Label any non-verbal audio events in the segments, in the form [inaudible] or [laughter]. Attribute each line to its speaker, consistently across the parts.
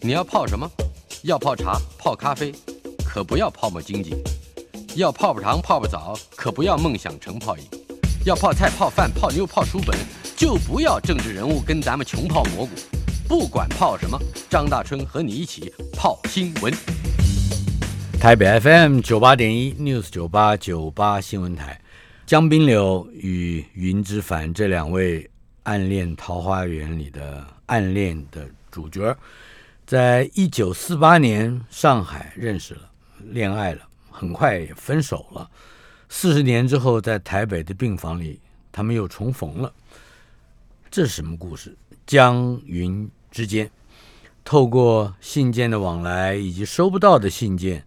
Speaker 1: 你要泡什么？要泡茶、泡咖啡，可不要泡沫经济；要泡泡糖、泡泡澡，可不要梦想成泡影；要泡菜、泡饭、泡妞、泡书本，就不要政治人物跟咱们穷泡蘑菇。不管泡什么，张大春和你一起泡新闻。台北 FM 九八点一 News 九八九八新闻台，江滨柳与云之凡这两位暗恋桃花源里的暗恋的主角。在一九四八年上海认识了，恋爱了，很快也分手了。四十年之后，在台北的病房里，他们又重逢了。这是什么故事？江云之间，透过信件的往来以及收不到的信件，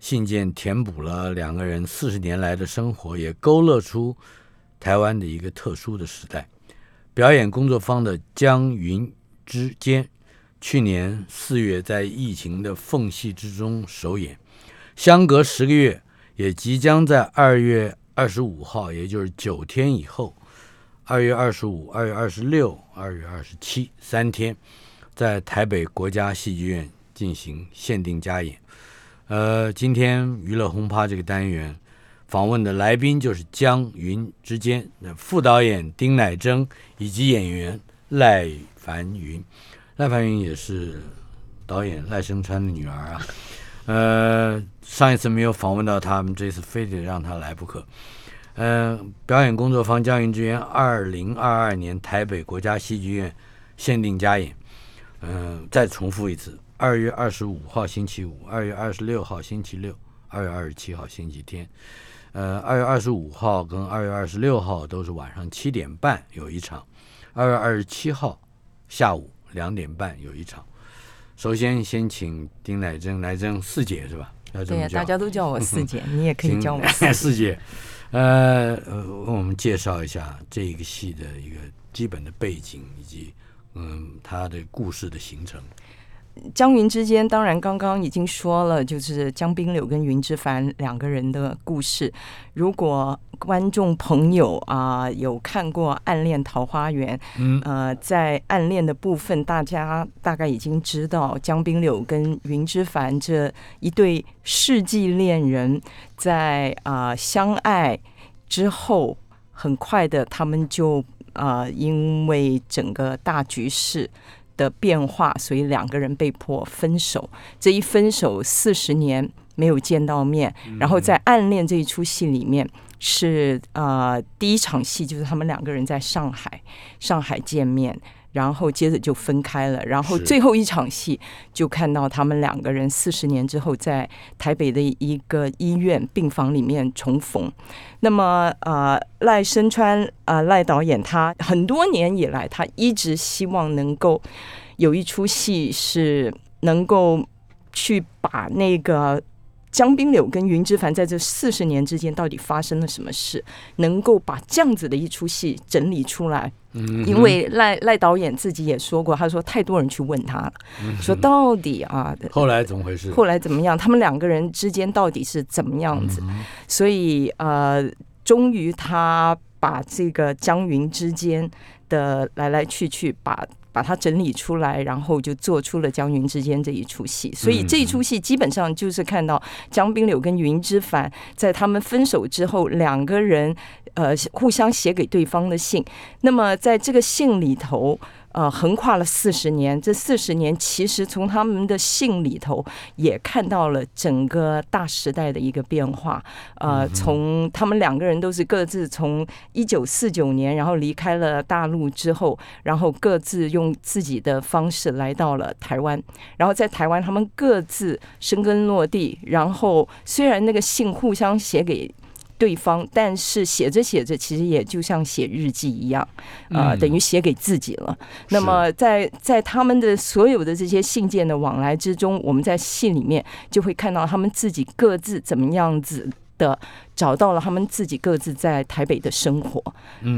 Speaker 1: 信件填补了两个人四十年来的生活，也勾勒出台湾的一个特殊的时代。表演工作坊的江云之间。去年四月，在疫情的缝隙之中首演，相隔十个月，也即将在二月二十五号，也就是九天以后，二月二十五、二月二十六、二月二十七三天，在台北国家戏剧院进行限定加演。呃，今天娱乐轰趴这个单元访问的来宾就是江云之间副导演丁乃真以及演员赖凡云。赖凡云也是导演赖声川的女儿啊，呃，上一次没有访问到他们，这次非得让他来不可。嗯，表演工作坊江云之源二零二二年台北国家戏剧院限定加演。嗯，再重复一次：二月二十五号星期五，二月二十六号星期六，二月二十七号星期天。呃，二月二十五号跟二月二十六号都是晚上七点半有一场，二月二十七号下午。两点半有一场。首先，先请丁乃真，乃真四姐是吧？
Speaker 2: 对呀，大家都叫我四姐，[laughs] 你也可以叫我
Speaker 1: 四姐。呃，为我们介绍一下这个戏的一个基本的背景，以及嗯，它的故事的形成。
Speaker 2: 江云之间，当然刚刚已经说了，就是江滨柳跟云之凡两个人的故事。如果观众朋友啊有看过《暗恋桃花源》，嗯，呃，在暗恋的部分，大家大概已经知道江滨柳跟云之凡这一对世纪恋人，在啊相爱之后，很快的他们就啊因为整个大局势。的变化，所以两个人被迫分手。这一分手，四十年没有见到面。然后在暗恋这一出戏里面，是呃第一场戏就是他们两个人在上海，上海见面。然后接着就分开了，然后最后一场戏就看到他们两个人四十年之后在台北的一个医院病房里面重逢。那么，呃，赖声川呃赖导演他很多年以来，他一直希望能够有一出戏是能够去把那个。江滨柳跟云之凡在这四十年之间到底发生了什么事？能够把这样子的一出戏整理出来，因为赖赖导演自己也说过，他说太多人去问他了，说到底啊，
Speaker 1: 后来怎么回事？
Speaker 2: 后来怎么样？他们两个人之间到底是怎么样子？所以呃，终于他把这个江云之间的来来去去把。把它整理出来，然后就做出了江云之间这一出戏。所以这一出戏基本上就是看到江滨柳跟云之凡在他们分手之后，两个人呃互相写给对方的信。那么在这个信里头。呃，横跨了四十年，这四十年其实从他们的信里头也看到了整个大时代的一个变化。呃，从他们两个人都是各自从一九四九年，然后离开了大陆之后，然后各自用自己的方式来到了台湾，然后在台湾他们各自生根落地，然后虽然那个信互相写给。对方，但是写着写着，其实也就像写日记一样，啊，等于写给自己了。那么，在在他们的所有的这些信件的往来之中，我们在信里面就会看到他们自己各自怎么样子的找到了他们自己各自在台北的生活。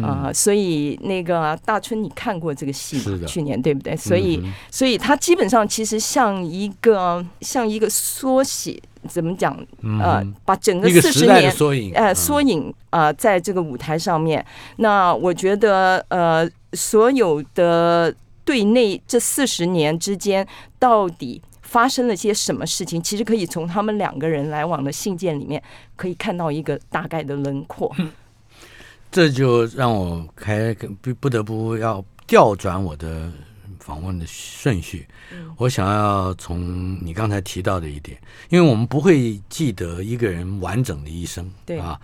Speaker 2: 啊，所以那个大春，你看过这个戏吗？去年对不对？所以，所以它基本上其实像一个像一个缩写。怎么讲？呃，把整个四十年
Speaker 1: 缩影，
Speaker 2: 呃，缩影啊，在这个舞台上面。那我觉得，呃，所有的对内这四十年之间到底发生了些什么事情，其实可以从他们两个人来往的信件里面可以看到一个大概的轮廓。
Speaker 1: 这就让我开不不得不要调转我的访问的顺序。我想要从你刚才提到的一点，因为我们不会记得一个人完整的一生，
Speaker 2: 对
Speaker 1: 啊，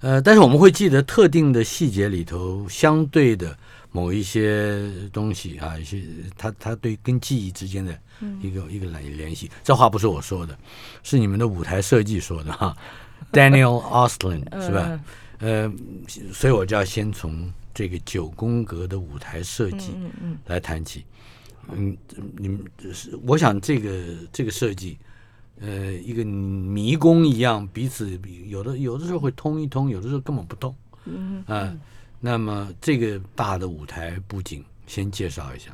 Speaker 1: 呃，但是我们会记得特定的细节里头相对的某一些东西啊，一些他他对跟记忆之间的一个、一个联联系。这话不是我说的，是你们的舞台设计说的哈，[laughs] Daniel Austin 是吧？呃，所以我就要先从这个九宫格的舞台设计来谈起。嗯，你们是我想这个这个设计，呃，一个迷宫一样，彼此有的有的时候会通一通，有的时候根本不通。
Speaker 2: 嗯
Speaker 1: 啊、那么这个大的舞台不仅，先介绍一下。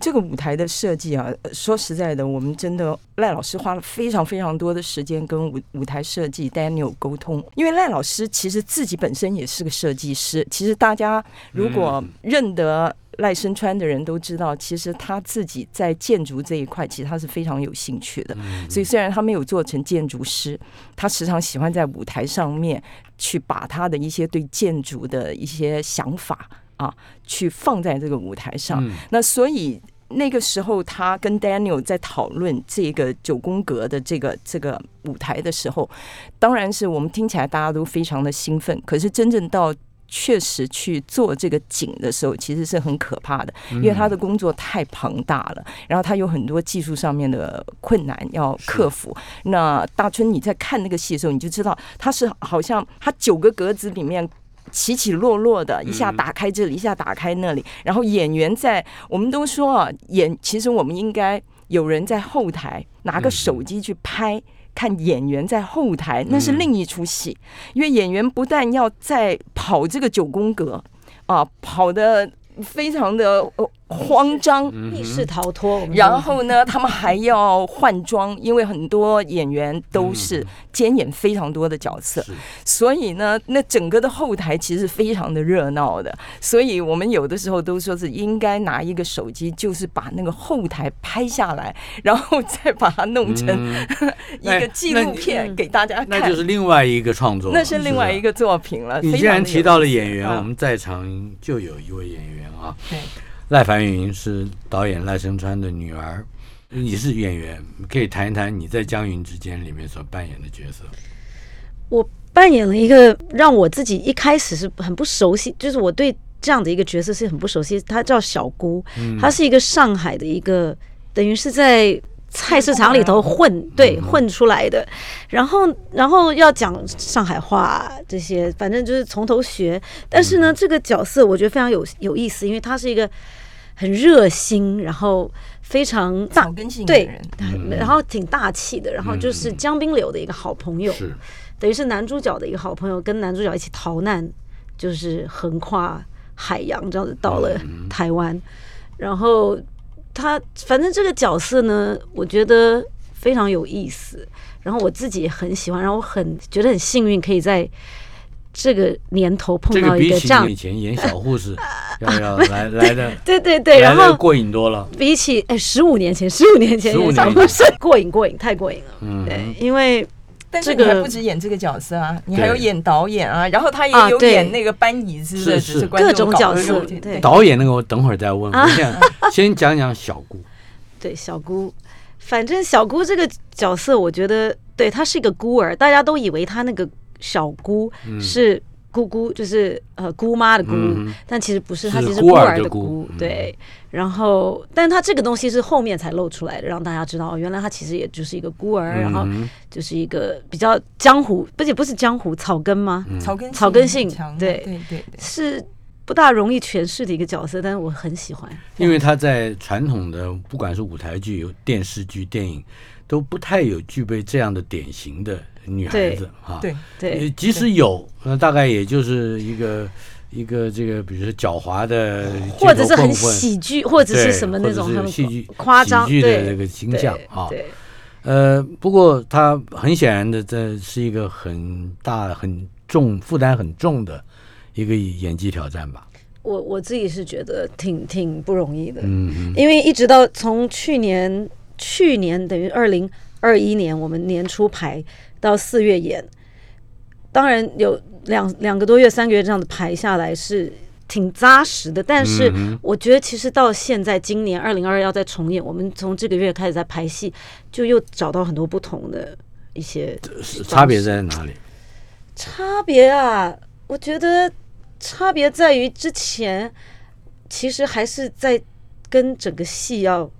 Speaker 2: 这个舞台的设计啊，呃说实在的，我们真的赖老师花了非常非常多的时间跟舞舞台设计 Daniel 沟通，因为赖老师其实自己本身也是个设计师。其实大家如果认得赖声川的人都知道，其实他自己在建筑这一块，其实他是非常有兴趣的。所以虽然他没有做成建筑师，他时常喜欢在舞台上面去把他的一些对建筑的一些想法啊，去放在这个舞台上。
Speaker 1: 嗯
Speaker 2: 那所以那个时候，他跟 Daniel 在讨论这个九宫格的这个这个舞台的时候，当然是我们听起来大家都非常的兴奋，可是真正到确实去做这个景的时候，其实是很可怕的，因为他的工作太庞大了，然后他有很多技术上面的困难要克服。那大春你在看那个戏的时候，你就知道他是好像他九个格子里面。起起落落的，一下打开这里，一下打开那里，然后演员在，我们都说啊，演其实我们应该有人在后台拿个手机去拍，看演员在后台，那是另一出戏，因为演员不但要在跑这个九宫格啊，跑的非常的呃慌张，
Speaker 3: 密室逃脱，
Speaker 2: 然后呢，他们还要换装，因为很多演员都是兼演非常多的角色，
Speaker 1: 是。
Speaker 2: 所以呢，那整个的后台其实非常的热闹的。所以我们有的时候都说是应该拿一个手机，就是把那个后台拍下来，[laughs] 然后再把它弄成 [laughs] 一个纪录片给大家看。
Speaker 1: 那就是另外一个创作，
Speaker 2: 那是另外一
Speaker 1: 个。
Speaker 2: 作品了。
Speaker 1: 你既然提到了演员，
Speaker 2: 嗯
Speaker 1: 我们在场就有一位演员啊，
Speaker 2: 对
Speaker 1: 赖凡云是导演赖声川的女儿，你是演员，可以谈一谈你在《江云之间》里面所扮演的角色。
Speaker 3: 我扮演了一个让我自己一开始是很不熟悉，就是我对这样的一个角色是很不熟悉。她叫小姑，她是一个上海的一个，等于是在菜市场里头混，对，混出来的。然后，然后要讲上海话这些，反正就是从头学。但是呢，这个角色我觉得非常有有意思，因为她是一个很热心，然后非常大
Speaker 2: 草根性的
Speaker 3: 对
Speaker 2: 人，
Speaker 3: 然后挺大气的，然后就是江滨柳的一个好朋友，
Speaker 1: 是，
Speaker 3: 等于是男主角的一个好朋友，跟男主角一起逃难，就是横跨海洋这样子到了台湾。然后他反正这个角色呢，我觉得非常有意思，然后我自己也很喜欢，然后我很觉得很幸运，可以在这个年头碰到一个这样。
Speaker 1: 你以前演小护士 [laughs] 要要来来的 [laughs]
Speaker 3: 对对对，然后
Speaker 1: 来的过瘾多了。
Speaker 3: 比起哎十五年前，十五年前演小护士 [laughs] 过瘾过瘾，太过瘾了。
Speaker 1: 嗯，
Speaker 3: 对，因为
Speaker 2: 但是
Speaker 3: 这个
Speaker 2: 你还不止演这个角色啊，你还有演导演啊，然后他也有演那个搬椅子的，
Speaker 1: 是是。
Speaker 2: 只是
Speaker 3: 各种角色对。
Speaker 1: 导演那个我等会儿再问。我想先讲讲小姑。
Speaker 3: 对小姑，反正小姑这个角色，我觉得对她是一个孤儿，大家都以为她那个小姑是姑姑，就是呃姑妈的姑，
Speaker 1: 嗯
Speaker 3: 但其实不是，她其实是
Speaker 1: 孤儿
Speaker 3: 儿的
Speaker 1: 的姑嗯
Speaker 3: 对。然后，但她这个东西是后面才露出来的，让大家知道，哦原来她其实也就是一个孤儿，然后
Speaker 1: 嗯
Speaker 3: 就是一个比较江湖，而且不是江湖草根吗？
Speaker 2: 草根
Speaker 3: 草根性
Speaker 2: 强
Speaker 3: 对
Speaker 2: 对对对。
Speaker 3: 是不大容易诠释的一个角色，但是我很喜欢。
Speaker 1: 因为她在传统的不管是舞台剧、电视剧、电影，都不太有具备这样的典型的女孩子啊。
Speaker 2: 对
Speaker 3: 对
Speaker 1: 呃，即使有，那大概也就是一个一个这个，比如说狡猾的
Speaker 3: 或者是很喜剧，或者是什么那种很
Speaker 1: 戏剧
Speaker 3: 夸张
Speaker 1: 喜剧的
Speaker 3: 对
Speaker 1: 这个形象啊。
Speaker 3: 对，
Speaker 1: 呃，不过他很显然的，这是一个很大、很重负担很重的一个演技挑战吧。
Speaker 3: 我我自己是觉得挺挺不容易的，
Speaker 1: 嗯嗯
Speaker 3: 因为一直到从去年去年等于二零二一年我们年初排到四月演，当然有两两个多月、三个月这样子排下来是挺扎实的，但是
Speaker 1: 嗯
Speaker 3: 我觉得其实到现在今年二零二要再重演，我们从这个月开始在排戏，就又找到很多不同的一些
Speaker 1: 差别在哪里？
Speaker 3: 差别啊，我觉得差别在于之前其实还是在跟整个戏要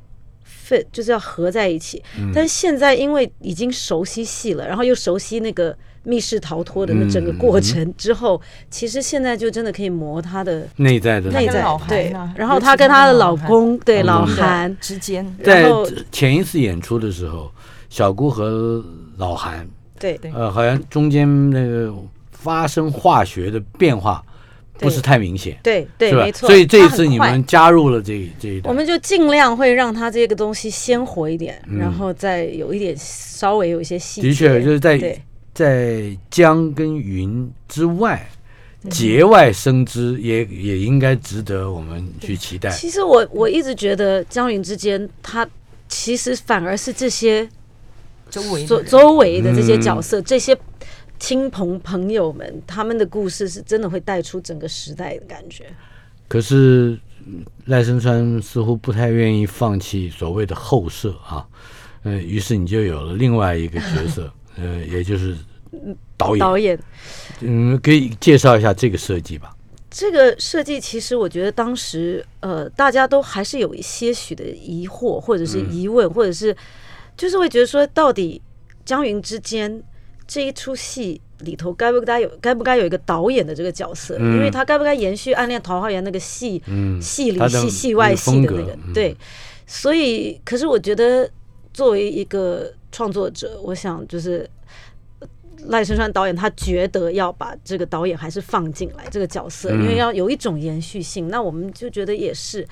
Speaker 3: fit，就是要合在一起。但是现在因为已经熟悉戏了，然后又熟悉那个密室逃脱的那整个过程之后，其实现在就真的可以磨他的
Speaker 1: 内在的
Speaker 3: 内在对
Speaker 2: 啊，
Speaker 3: 然后她跟她的
Speaker 2: 老
Speaker 3: 公对老韩。
Speaker 2: 之间，
Speaker 1: 在
Speaker 3: 然后
Speaker 1: 前一次演出的时候，小姑和老韩，
Speaker 3: 对。
Speaker 2: 对。
Speaker 1: 呃，好像中间那个发生化学的变化不是太明显，
Speaker 3: 对对没？错，
Speaker 1: 所以这一次你们加入了这这一段，
Speaker 3: 我们就尽量会让它这个东西鲜活一点，
Speaker 1: 嗯。
Speaker 3: 然后再有一点稍微有一些细节。
Speaker 1: 的确就是在在江跟云之外，
Speaker 3: 嗯。
Speaker 1: 节外生枝也也应该值得我们去期待。
Speaker 3: 其实我我一直觉得江云之间，他其实反而是这些
Speaker 2: 周围
Speaker 3: 周周围的这些
Speaker 1: 嗯
Speaker 3: 角色，这些亲朋朋友们，他们的故事是真的会带出整个时代的感觉。
Speaker 1: 可是嗯赖声川似乎不太愿意放弃所谓的后设啊，呃，于是你就有了另外一个角色，[laughs] 呃，也就是导演。
Speaker 3: 导演
Speaker 1: 嗯，可以介绍一下这个设计吧？
Speaker 3: 这个设计，其实我觉得当时呃，大家都还是有一些许的疑惑，或者是疑问，或者是就是会觉得说，到底江云之间这一出戏里头该不该有该不该有一个导演的这个角色？
Speaker 1: 嗯
Speaker 3: 因为他该不该延续《暗恋桃花源》那个戏
Speaker 1: 嗯，
Speaker 3: 戏里戏戏外戏的那个对，所以可是我觉得作为一个创作者，我想就是呃赖声川导演他觉得要把这个导演还是放进来这个角色，
Speaker 1: 嗯
Speaker 3: 因为要有一种延续性。那我们就觉得也是。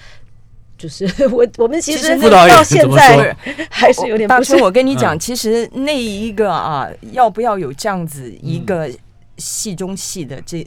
Speaker 3: 就是 [laughs] 我，我们其实到现在
Speaker 1: 说。[laughs]
Speaker 3: 还是有点不是
Speaker 2: 我跟你讲，
Speaker 1: 嗯。
Speaker 2: 其实那一个啊，要不要有这样子一个戏中戏的这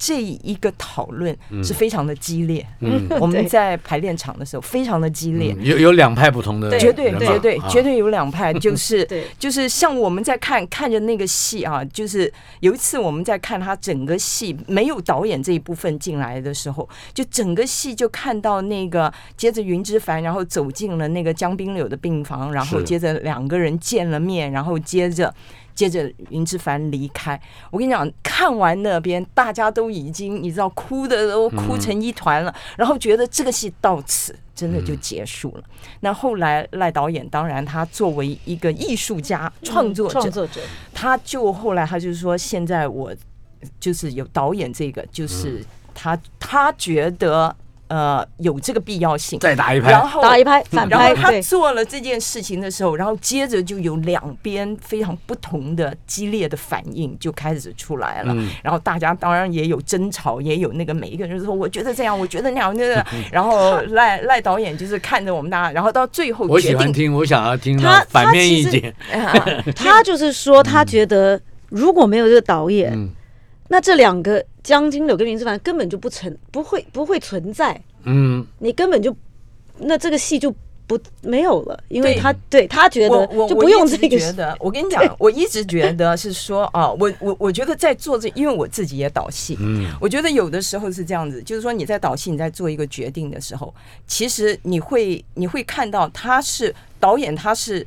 Speaker 2: 这一个讨论是非常的激烈。
Speaker 1: 嗯，[laughs]
Speaker 2: 我们在排练场的时候非常的激烈，
Speaker 1: 嗯有有两派不同的，
Speaker 2: 绝对
Speaker 3: 对
Speaker 2: 绝对
Speaker 1: 啊。
Speaker 2: 绝对有两派，[laughs] 就是 [laughs]
Speaker 3: 对。
Speaker 2: 就是像我们在看看着那个戏啊，就是有一次我们在看他整个戏没有导演这一部分进来的时候，就整个戏就看到那个接着云之凡，然后走进了那个江滨柳的病房，然后接着两个人见了面，然后接着。接着云之凡离开，我跟你讲，看完那边大家都已经你知道哭的都哭成一团了，然后觉得这个戏到此真的就结束了。那后来赖导演当然他作为一个艺术家创作者，
Speaker 3: 创作者，
Speaker 2: 他就后来他就说，现在我就是有导演这个，就是他他觉得呃有这个必要性，
Speaker 1: 再打一拍
Speaker 2: 然，后
Speaker 3: 打一拍反
Speaker 2: 然后，他，做了这件事情的时候，然后接着就有两边非常不同的激烈的反应就开始出来了。
Speaker 1: 嗯
Speaker 2: 然后大家当然也有争吵，也有那个每一个人说我觉得这样，我觉得那样，那个。[laughs] 然后赖赖导演就是看着我们大家，然后到最后
Speaker 1: 我喜
Speaker 2: 决定
Speaker 1: 欢听，我想要听到
Speaker 3: 他
Speaker 1: 反面意见。[laughs]
Speaker 2: 啊
Speaker 3: 他就是说，他觉得如果没有这个导演，
Speaker 1: 嗯
Speaker 3: 那这两个江金柳跟林志凡根本就不存，不会不会存在，
Speaker 1: 嗯，
Speaker 3: 你根本就那这个戏就不没有了，因为他对他觉得
Speaker 2: 我我
Speaker 3: 就不用
Speaker 2: 我一直
Speaker 3: 这个
Speaker 2: 觉得，我跟你讲，[laughs] 我一直觉得是说啊，我我我觉得在做这，因为我自己也导戏，
Speaker 1: 嗯。
Speaker 2: 我觉得有的时候是这样子，就是说你在导戏，你在做一个决定的时候，其实你会你会看到他是导演，他是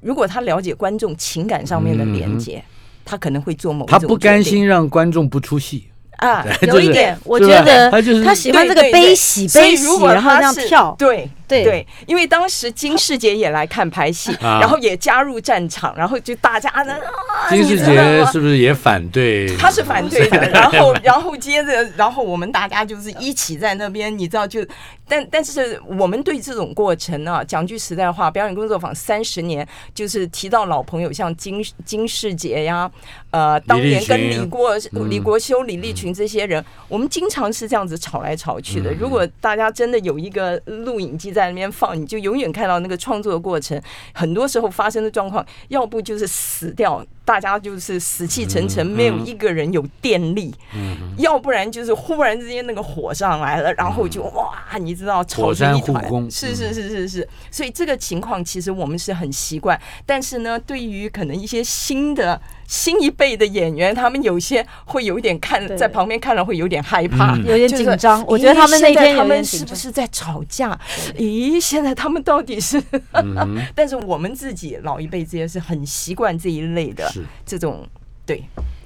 Speaker 2: 如果他了解观众情感上面的连接。他可能会做某一种
Speaker 1: 他不甘心让观众不出戏，
Speaker 2: 啊，[laughs]
Speaker 3: 有一点，我觉得
Speaker 1: 他就是
Speaker 3: 他喜欢这个悲喜悲喜，然后这样跳，
Speaker 2: 对
Speaker 3: 对。
Speaker 2: 对，因为当时金世杰也来看拍戏，
Speaker 1: 啊。
Speaker 2: 然后也加入战场，然后就大家呢，啊
Speaker 1: 金世杰是不是也反对？
Speaker 2: 他是反对的，然后 [laughs] 然后接着，然后我们大家就是一起在那边，你知道就，但但是我们对这种过程啊，讲句实在话，表演工作坊三十年，就是提到老朋友，像金金世杰呀，呃，当年跟李国李国修、李立群这些人，我们经常是这样子吵来吵去的。如果大家真的有一个录影机在那边放，你就永远看到那个创作的过程。很多时候发生的状况，要不就是死掉。大家就是死气沉沉，没有一个人有电力，嗯要不然就是忽然之间那个火上来了，然后就哇，你知道吵
Speaker 1: 火山
Speaker 2: 成一团，
Speaker 1: 护工。
Speaker 2: 是是是是是，所以这个情况其实我们是很习惯，但是呢，对于可能一些新的新一辈的演员，他们有些会有一点看在旁边看了会有点害怕，
Speaker 1: 嗯。
Speaker 3: 有点紧张我觉得他们那
Speaker 2: 现在他
Speaker 3: 天有点
Speaker 2: 们是不是在吵架？咦，现在他们到底是？
Speaker 1: 嗯 [laughs]
Speaker 2: 但是我们自己老一辈这些是很习惯这一类的
Speaker 1: 是。
Speaker 2: 这种对。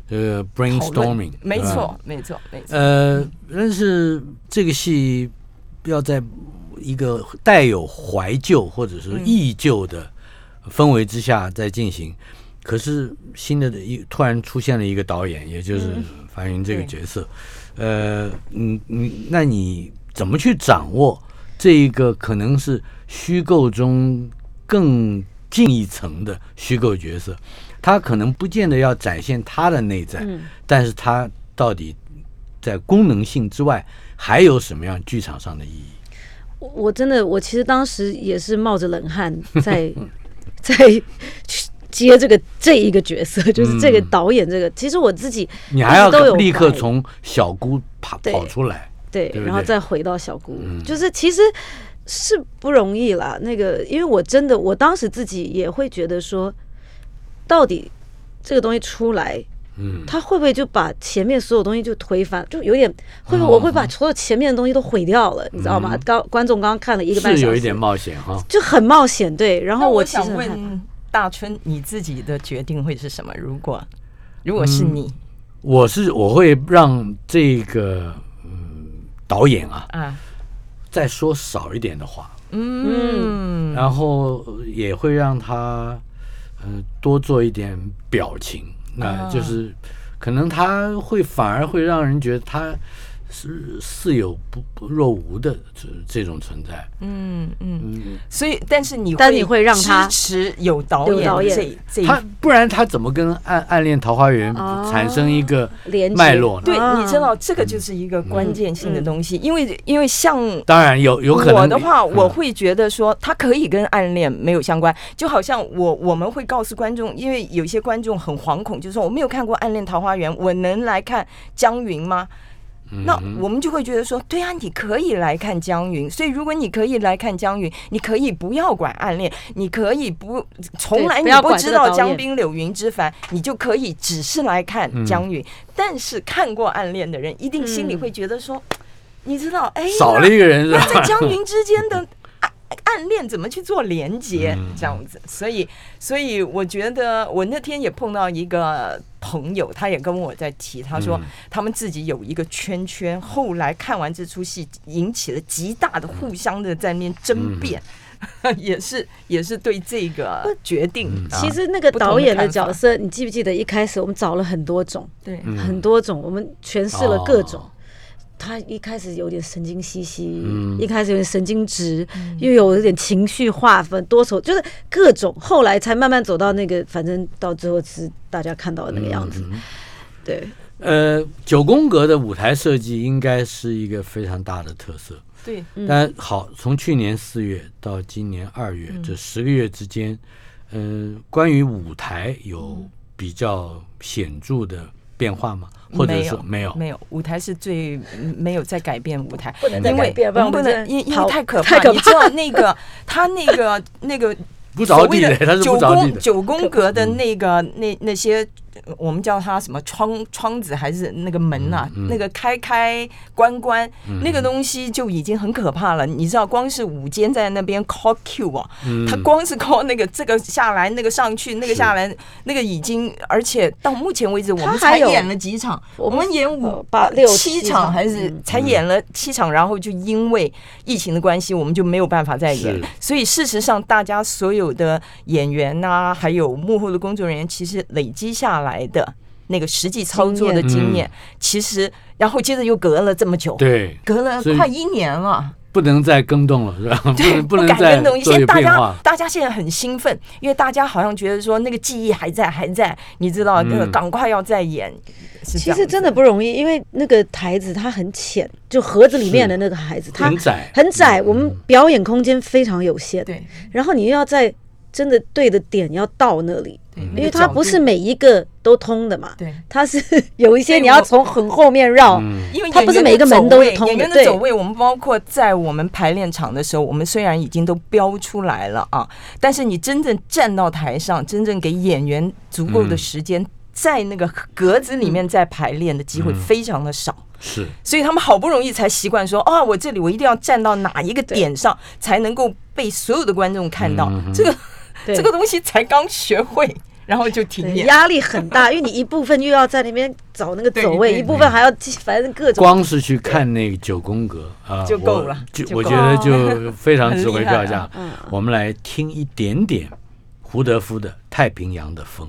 Speaker 1: 呃 brainstorming，
Speaker 2: 没错没错没错，
Speaker 1: 呃，但是这个戏要在一个带有怀旧或者是
Speaker 2: 嗯
Speaker 1: 忆旧的氛围之下在进行，可是新的一突然出现了一个导演，也就是樊云这个角色，呃，你你那你怎么去掌握这一个可能是虚构中更近一层的虚构角色？他可能不见得要展现他的内在，
Speaker 3: 嗯
Speaker 1: 但是他到底在功能性之外还有什么样剧场上的意义？
Speaker 3: 我我真的，我其实当时也是冒着冷汗 [laughs] 在在去接这个这一个角色，就是这个
Speaker 1: 嗯
Speaker 3: 导演这个。其实我自己
Speaker 1: 你还要立刻从小姑跑跑出来，
Speaker 3: 对，
Speaker 1: 对对
Speaker 3: 然后再回到小姑，
Speaker 1: 嗯
Speaker 3: 就是其实是不容易啦。那个，因为我真的，我当时自己也会觉得说，到底这个东西出来，
Speaker 1: 嗯，
Speaker 3: 他会不会就把前面所有东西就推翻，就有点会不
Speaker 1: 哦。
Speaker 3: 会我会把所有前面的东西都毁掉了，你知道吗？刚观众刚刚看了一个半小时，
Speaker 1: 有一点冒险哈。
Speaker 3: 就很冒险，对。然
Speaker 2: 后我
Speaker 3: 其实
Speaker 2: 想
Speaker 3: 很害怕
Speaker 2: 问大春，你自己的决定会是什么？如果如果是你。
Speaker 1: 我是我会让这个嗯导演啊
Speaker 2: 啊，
Speaker 1: 再说少一点的话，
Speaker 2: 嗯。
Speaker 1: 然后也会让他嗯、呃多做一点表情，那
Speaker 2: 啊
Speaker 1: 就是可能他会反而会让人觉得他是似有不不若无的这这种存在。
Speaker 2: 嗯嗯，
Speaker 1: 嗯，
Speaker 2: 所以但是你
Speaker 3: 但你会让他
Speaker 2: 支持有导演
Speaker 3: 导演
Speaker 2: 这这
Speaker 1: 他不然他怎么跟暗暗恋桃花源
Speaker 3: 哦
Speaker 1: 产生一个脉络呢？
Speaker 2: 对，
Speaker 3: 啊
Speaker 2: 你知道这个就是一个关键性的东西，因为因为像
Speaker 1: 当然有有可能
Speaker 2: 我的话，
Speaker 1: 嗯
Speaker 2: 我会觉得说，他可以跟暗恋没有相关，就好像我我们会告诉观众，因为有些观众很惶恐，就是说我没有看过《暗恋桃花源》，我能来看江云吗？那我们就会觉得说，对啊，你可以来看江云。所以如果你可以来看江云，你可以不要管暗恋，你可以不从来你不知道江滨柳云之凡，你就可以只是来看江云。但是看过暗恋的人，一定心里
Speaker 3: 嗯
Speaker 2: 会觉得说，你知道，哎，
Speaker 1: 少了一个人是吧？
Speaker 2: 那在江云之间的暗暗恋怎么去做连接？
Speaker 1: 嗯。
Speaker 2: 这样子，所以，所以我觉得我那天也碰到一个朋友，他也跟我在提，他说
Speaker 1: 嗯。
Speaker 2: 他们自己有一个圈圈，后来看完这出戏，引起了极大的互相的在那边争辩。[laughs] 也是也是对这个决定
Speaker 3: 其实那个导演的角色，你记不记得一开始我们找了很多种，
Speaker 2: 对，
Speaker 1: 嗯。
Speaker 3: 很多种，我们诠释了各种。
Speaker 1: 哦。
Speaker 3: 他一开始有点神经兮兮，
Speaker 1: 嗯。
Speaker 3: 一开始有点神经质，又有一点情绪划分，多愁，就是各种，后来才慢慢走到那个，反正到最后是大家看到的那个样子。
Speaker 1: 嗯
Speaker 3: 对，
Speaker 1: 呃，九宫格的舞台设计应该是一个非常大的特色。
Speaker 2: 对，
Speaker 3: 嗯。
Speaker 1: 但好，从去年四月到今年二月、
Speaker 2: 嗯。
Speaker 1: 这十个月之间，嗯、关于舞台有
Speaker 2: 嗯
Speaker 1: 比较显著的变化吗？或者
Speaker 2: 没有
Speaker 1: 说没有？
Speaker 2: 没有，舞台是最嗯没有在改变舞台，
Speaker 3: 不能再
Speaker 2: 因为
Speaker 3: 改变不然
Speaker 2: 我们不能，因因为太可怕，
Speaker 3: 太可
Speaker 2: 你知道那个他那个那个
Speaker 1: 不着地的，
Speaker 2: 九
Speaker 1: 不着地的。
Speaker 2: 宫九宫格的那个那那些，呃我们叫它什么窗窗子还是那个门呐、
Speaker 1: 嗯嗯。
Speaker 2: 那个开开关关、那个东西就已经很可怕了。你知道，光是午间在那边 call Q 啊，
Speaker 1: 嗯。
Speaker 2: 他光是 call 那个这个下来，那个上去，那个下来，那个已经，而且到目前为止，我们
Speaker 3: 他还有
Speaker 2: 才演了几场，我们演五
Speaker 3: 呃八六
Speaker 2: 七
Speaker 3: 七场
Speaker 2: 场还是
Speaker 3: 嗯。
Speaker 2: 才演了七场，然后就因为疫情的关系，我们就没有办法再演。所以事实上，大家所有的演员呐、还有幕后的工作人员，其实累积下来的那个实际操作的
Speaker 1: 经验
Speaker 2: 经验，其实然后接着又隔了这么久，
Speaker 1: 对，
Speaker 2: 隔了快一年了。
Speaker 1: 不能再更动了，是吧？[laughs]
Speaker 2: 对，
Speaker 1: 不能再
Speaker 2: 敢跟动。现在大家。大家现在很兴奋，因为大家好像觉得说那个记忆还在，还在，你知道，那个
Speaker 1: 嗯
Speaker 2: 赶快要再演。
Speaker 3: 其实真的不容易，因为那个台子它很浅，就盒子里面的那个孩子，它
Speaker 1: 很窄
Speaker 3: 很窄，我们表演空间非常有限。
Speaker 2: 对，
Speaker 3: 然后你又要在真的对的点要到那里，因为它不是每一个都通的嘛，
Speaker 2: 对。
Speaker 3: 它是 [laughs] 有一些你要从很后面绕，
Speaker 1: 嗯。
Speaker 2: 因为
Speaker 3: 它不是每一个门都是通的
Speaker 2: 演员的走位，我们包括在我们排练场的时候，我们虽然已经都标出来了啊，但是你真正站到台上，真正给演员足够的时间，在那个格子里面再排练的机会非常的少。
Speaker 1: 是。
Speaker 2: 所以他们好不容易才习惯说啊，我这里我一定要站到哪一个点上，才能够被所有的观众看到。这个
Speaker 3: 对
Speaker 2: 这个东西才刚学会，[laughs] 然后就停演。
Speaker 3: 压力很大，因为你一部分又要在那边找那个走位，一部分还要反正各种。
Speaker 1: 光是去看那个九宫格啊，
Speaker 2: 就够了
Speaker 1: 就我觉得就非常值回票价。[laughs] 我们来听一点点胡德夫的《太平洋的风》。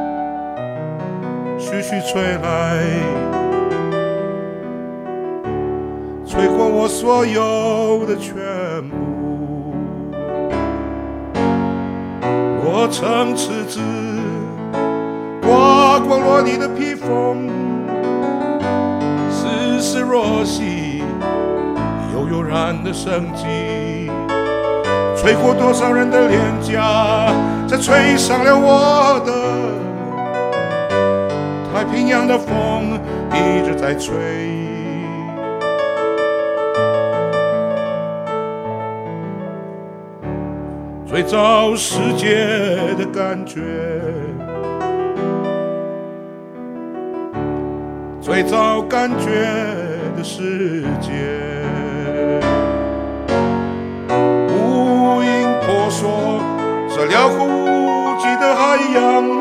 Speaker 4: 徐徐吹来，吹过我所有的全部，我曾赤子，刮过落你的披风，丝丝若细，悠悠然的生机，吹过多少人的脸颊，才吹上了我的。太平洋的风一直在吹，最早世界的感觉，最早感觉的世界，无影婆娑，这辽阔无际的海洋。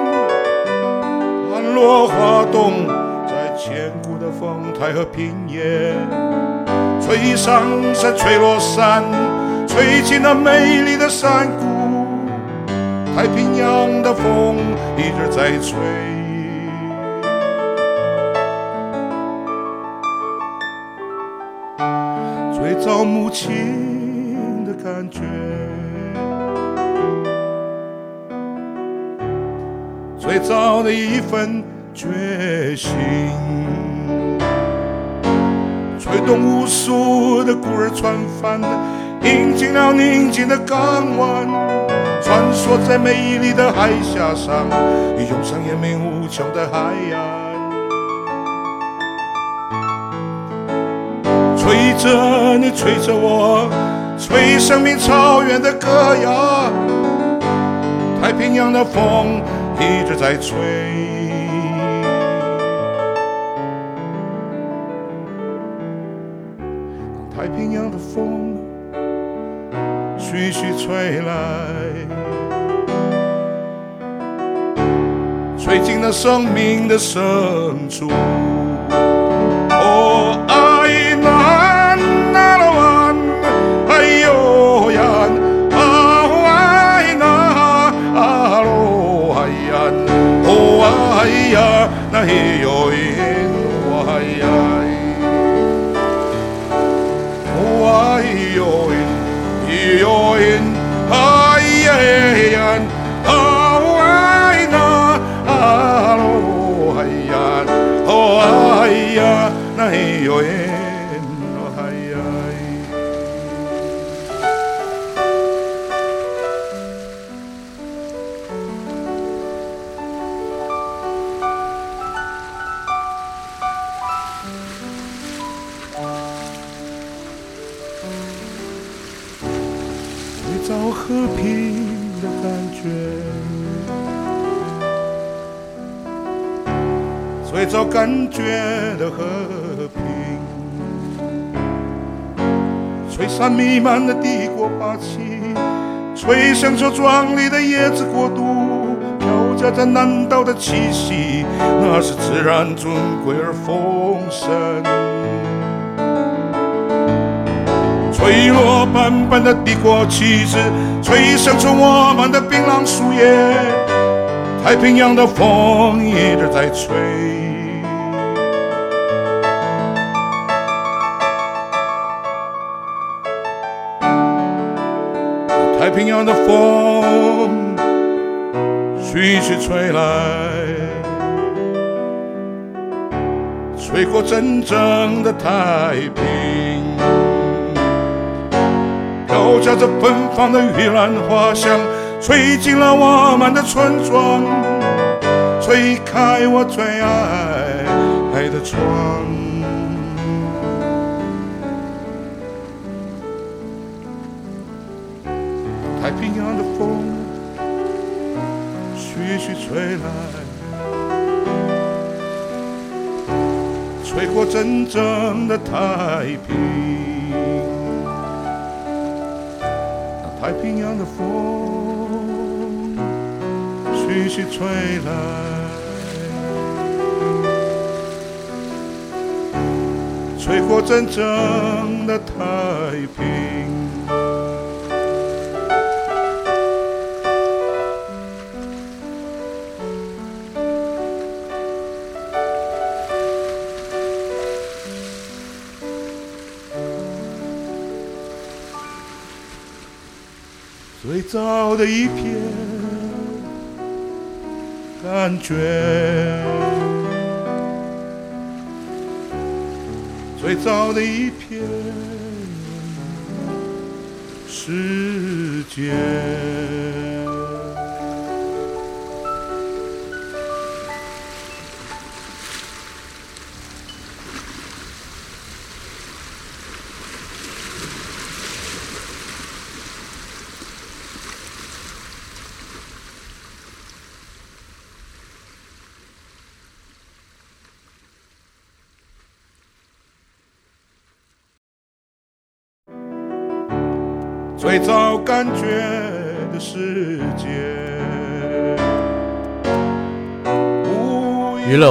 Speaker 4: 落花动在千古的风台和平野，吹上山，吹落山，吹起那美丽的山谷。太平洋的风一直在吹，最早母亲最早的一份决心，吹动无数的孤儿船帆，引进了宁静的港湾，穿梭在美丽的海峡上，涌上延绵无穷的海岸。吹着你，吹着我，吹生命草原的歌谣，太平洋的风。一直在吹，太平洋的风徐徐吹来，吹进了生命的深处。最早感觉的和平。吹散弥漫的帝国霸气，吹响着壮丽的椰子国度，飘夹着南岛的气息，那是自然尊贵而丰盛。吹落斑斑的帝国旗帜，吹响着我们的槟榔树叶，太平洋的风一直在吹。太平洋的风徐徐吹来，吹过真正的太平，飘夹着芬芳的玉兰花香，吹进了我们的村庄，吹开我最爱爱的窗。太平洋的风徐徐吹来，吹过真正的太平。那太平洋的风吹来，吹过真正的太平。最早的一片感觉，最早的一片世界。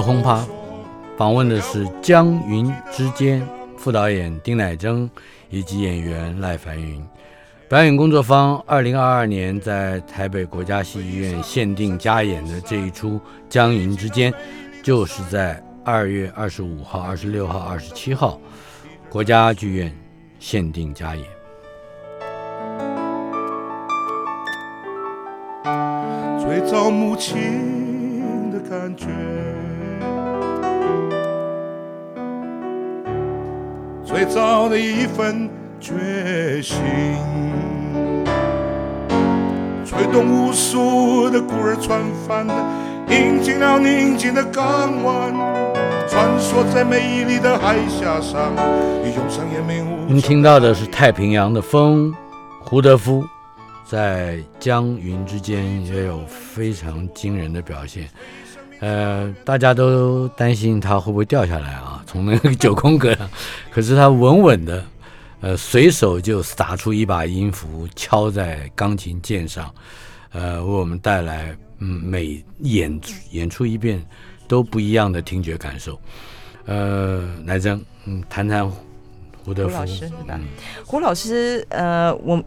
Speaker 1: 轰趴访问的是江云之间副导演丁乃真以及演员赖凡云。表演工作坊二零二二年在台北国家戏剧院限定加演的这一出《江云之间》，就是在二月二十五号、二十六号、二十七号国家剧院限定加演。
Speaker 4: 最早母亲的感觉，最早的一份决心，吹动无数的孤儿船帆，引进了宁静的港湾，穿梭在美丽的海峡上，涌上延绵无。
Speaker 1: 您听到的是太平洋的风，胡德夫。在江云之间也有非常惊人的表现，呃，大家都担心他会不会掉下来啊，从那个九宫格上，可是他稳稳的，呃，随手就撒出一把音符，敲在钢琴键上，呃，为我们带来嗯每演演出一遍都不一样的听觉感受，呃，来珍，嗯，谈谈胡德夫
Speaker 2: 胡老师是吧？胡老师，呃，我。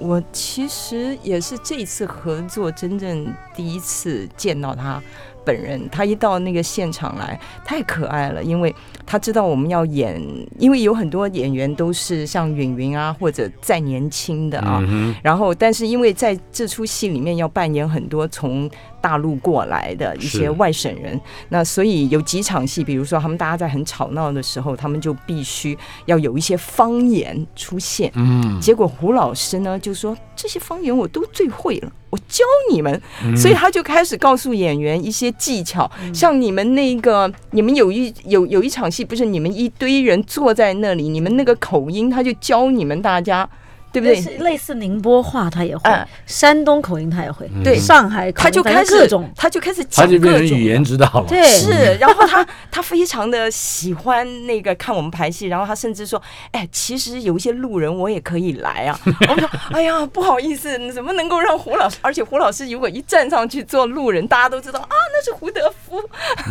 Speaker 2: 我其实也是这一次合作真正第一次见到他本人。他一到那个现场来，太可爱了，因为他知道我们要演，因为有很多演员都是像允云啊或者再年轻的啊。然后，但是因为在这出戏里面要扮演很多从大陆过来的一些外省人，那所以有几场戏，比如说他们大家在很吵闹的时候，他们就必须要有一些方言出现。嗯，结果胡老师呢就说这些方言我都最会了，我教你们。所以他就开始告诉演员一些技巧，像你们那个，你们有一有有一场戏，不是你们一堆人坐在那里，你们那个口音，他就教你们大家对不对
Speaker 3: 类？似类似宁波话他也会
Speaker 2: 嗯，
Speaker 3: 山东口音他也会，
Speaker 2: 对
Speaker 3: 上海口音
Speaker 2: 他就开始
Speaker 3: 各种，
Speaker 2: 他就开始
Speaker 1: 他
Speaker 2: 讲各种
Speaker 1: 就变成语言指导了。
Speaker 3: 对
Speaker 2: 是，然后他他非常的喜欢那个看我们排戏，然后他甚至说，哎，其实有一些路人我也可以来啊。[laughs] 我们说，哎呀，不好意思，怎么能够让胡老师？而且胡老师如果一站上去做路人，大家都知道啊，那是胡德夫。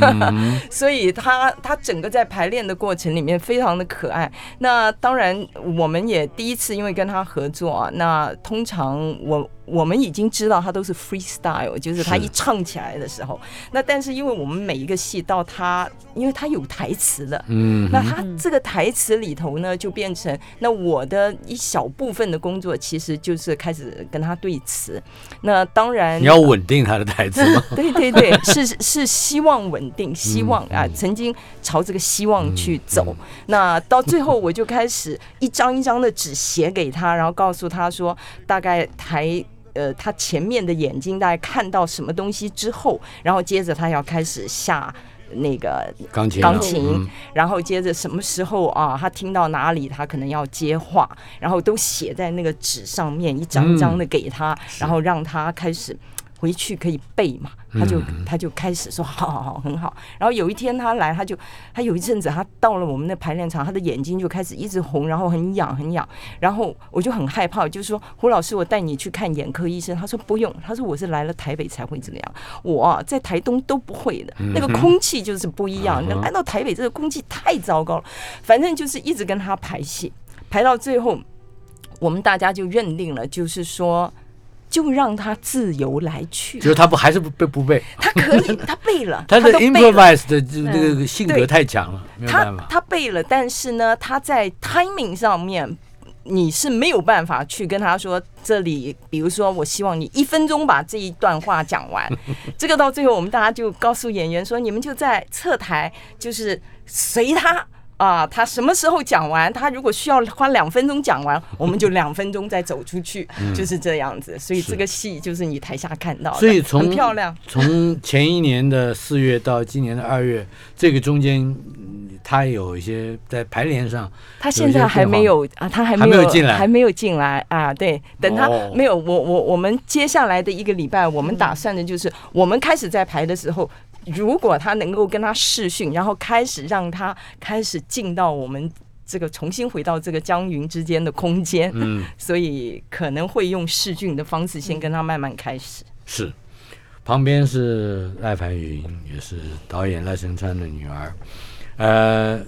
Speaker 2: [laughs] 所以他他整个在排练的过程里面非常的可爱。那当然，我们也第一次因为跟他合作啊，那通常我。我们已经知道他都是 freestyle，就是他一唱起来的时候，那但是因为我们每一个戏到他，因为他有台词的，
Speaker 1: 嗯，
Speaker 2: 那他这个台词里头呢，就变成那我的一小部分的工作，其实就是开始跟他对词。那当然
Speaker 1: 你要稳定他的台词吗？[laughs]
Speaker 2: 对对对，是是希望稳定，希望
Speaker 1: 嗯
Speaker 2: 啊，曾经朝这个希望去走。那到最后，我就开始一张一张的纸写给他，然后告诉他说，大概台。呃，他前面的眼睛大概看到什么东西之后，然后接着他要开始下那个
Speaker 1: 钢琴啊，
Speaker 2: 钢琴
Speaker 1: 嗯。
Speaker 2: 然后接着什么时候啊，他听到哪里，他可能要接话，然后都写在那个纸上面，一张一张的给他，然后让他开始回去可以背嘛，他就他就开始说好好好很好。然后有一天他来，他就他有一阵子他到了我们的排练场，他的眼睛就开始一直红，然后很痒很痒，然后我就很害怕，就是说胡老师，我带你去看眼科医生。他说不用，他说我是来了台北才会这个样，我啊在台东都不会的，那个空气就是不一样。那来到台北这个空气太糟糕了，反正就是一直跟他排戏，排到最后，我们大家就认定了，就是说。就让他自由来去
Speaker 1: 就，是他不还是不背不背，
Speaker 2: 他可以，[laughs] 他背了，
Speaker 1: 他的 improvise 的这这个性格太强了，没有
Speaker 2: 他
Speaker 1: 办法。
Speaker 2: 他背了，但是呢，他在 timing 上面。你是没有办法去跟他说，这里，比如说，我希望你一分钟把这一段话讲完。[laughs] 这个到最后，我们大家就告诉演员说，你们就在侧台，就是随他啊，他什么时候讲完，他如果需要花两分钟讲完，我们就两分钟再走出去，就是这样子。所以这个戏就是你台下看到的，
Speaker 1: 所以从
Speaker 2: 很漂亮。
Speaker 1: 从前一年的四月到今年的二月，这个中间，嗯他有一些在排练上，
Speaker 2: 他现在还没有啊，他还
Speaker 1: 还
Speaker 2: 没有
Speaker 1: 进来
Speaker 2: 还没有进来啊。对，等他
Speaker 1: 哦
Speaker 2: 没有，我我我们接下来的一个礼拜，我们打算的就是，我们开始在排的时候，如果他能够跟他试训，然后开始让他开始进到我们。这个重新回到这个江云之间的空间，
Speaker 1: 嗯，
Speaker 2: 所以可能会用试训的方式先跟他慢慢开始。
Speaker 1: 是。旁边是赖凡云，也是导演赖声川的女儿。呃，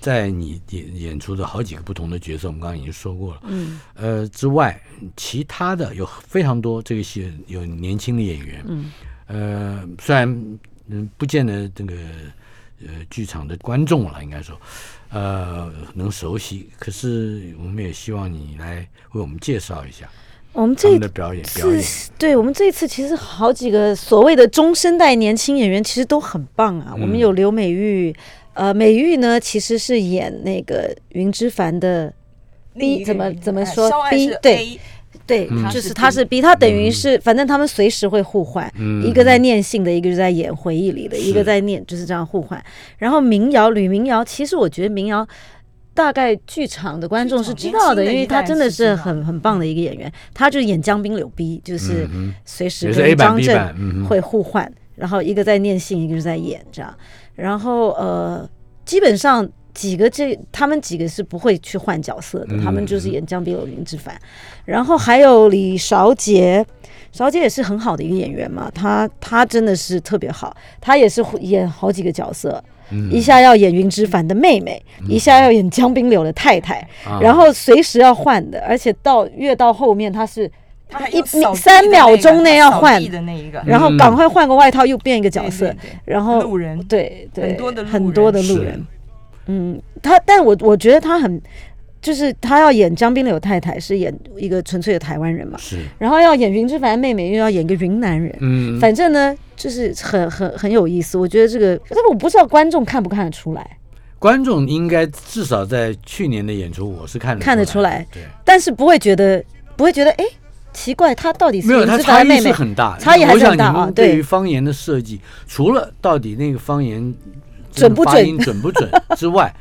Speaker 1: 在你演演出的好几个不同的角色，我们刚刚已经说过了。
Speaker 3: 嗯
Speaker 1: 呃之外，其他的有非常多这个戏有年轻的演员。
Speaker 3: 嗯，
Speaker 1: 呃，虽然嗯不见得这个呃剧场的观众了，应该说呃能熟悉，可是我们也希望你来为我们介绍一下
Speaker 3: 我们这
Speaker 1: 次的表演表演。
Speaker 3: 对我们这一次其实好几个所谓的中生代年轻演员其实都很棒啊。我们有刘美玉，呃，美玉呢其实是演那个云之凡的 B 怎么怎么说 B 对对，
Speaker 2: 嗯
Speaker 3: 就是他是 B，他等于是反正他们随时会互换，
Speaker 1: 嗯
Speaker 3: 一个在念信的，一个就在演回忆里的，一个在念就是这样互换。然后民谣吕民谣，其实我觉得民谣。大概剧场的观众是知道的，因为他真的是很很棒的一个演员。他就演江滨柳 B，就是
Speaker 1: 嗯
Speaker 3: 随时跟张震会互换，然后一个在念信，一个就在演这样。然后呃，基本上几个这他们几个是不会去换角色的，
Speaker 1: 嗯
Speaker 3: 他们就是演江滨柳林之凡。然后还有李韶杰，韶杰也是很好的一个演员嘛，他他真的是特别好，他也是会演好几个角色。
Speaker 1: 嗯。
Speaker 3: 一下要演云之凡的妹妹，一下要演江滨柳的太太，
Speaker 1: 啊。
Speaker 3: 然后随时要换的，而且到越到后面他是一
Speaker 2: 他还有扫地
Speaker 3: 三秒钟内要换
Speaker 2: 的那一个，
Speaker 3: 然后
Speaker 1: 嗯
Speaker 3: 赶快换个外套又变一个角色，然后
Speaker 2: 路人。
Speaker 3: 对对
Speaker 2: 很多的
Speaker 3: 很多的路人，嗯，他但我我觉得他很就是他要演江滨柳太太是演一个纯粹的台湾人嘛，
Speaker 1: 是。
Speaker 3: 然后要演云之凡妹妹又要演一个云南人，
Speaker 1: 嗯，
Speaker 3: 反正呢就是很很很有意思，我觉得这个，但我不知道观众看不看得出来，
Speaker 1: 观众应该至少在去年的演出，我是看得
Speaker 3: 看得
Speaker 1: 出
Speaker 3: 出来。
Speaker 1: 对，
Speaker 3: 但是不会觉得不会觉得哎奇怪，他到底是
Speaker 1: 没有，
Speaker 3: 云之
Speaker 1: 它差异是
Speaker 3: 凡的妹？妹，
Speaker 1: 很大，
Speaker 3: 差异还是很大啊
Speaker 1: 对。
Speaker 3: 对
Speaker 1: 于方言的设计，除了到底那个方言
Speaker 3: 准不准
Speaker 1: 音准不准 [laughs] 之外，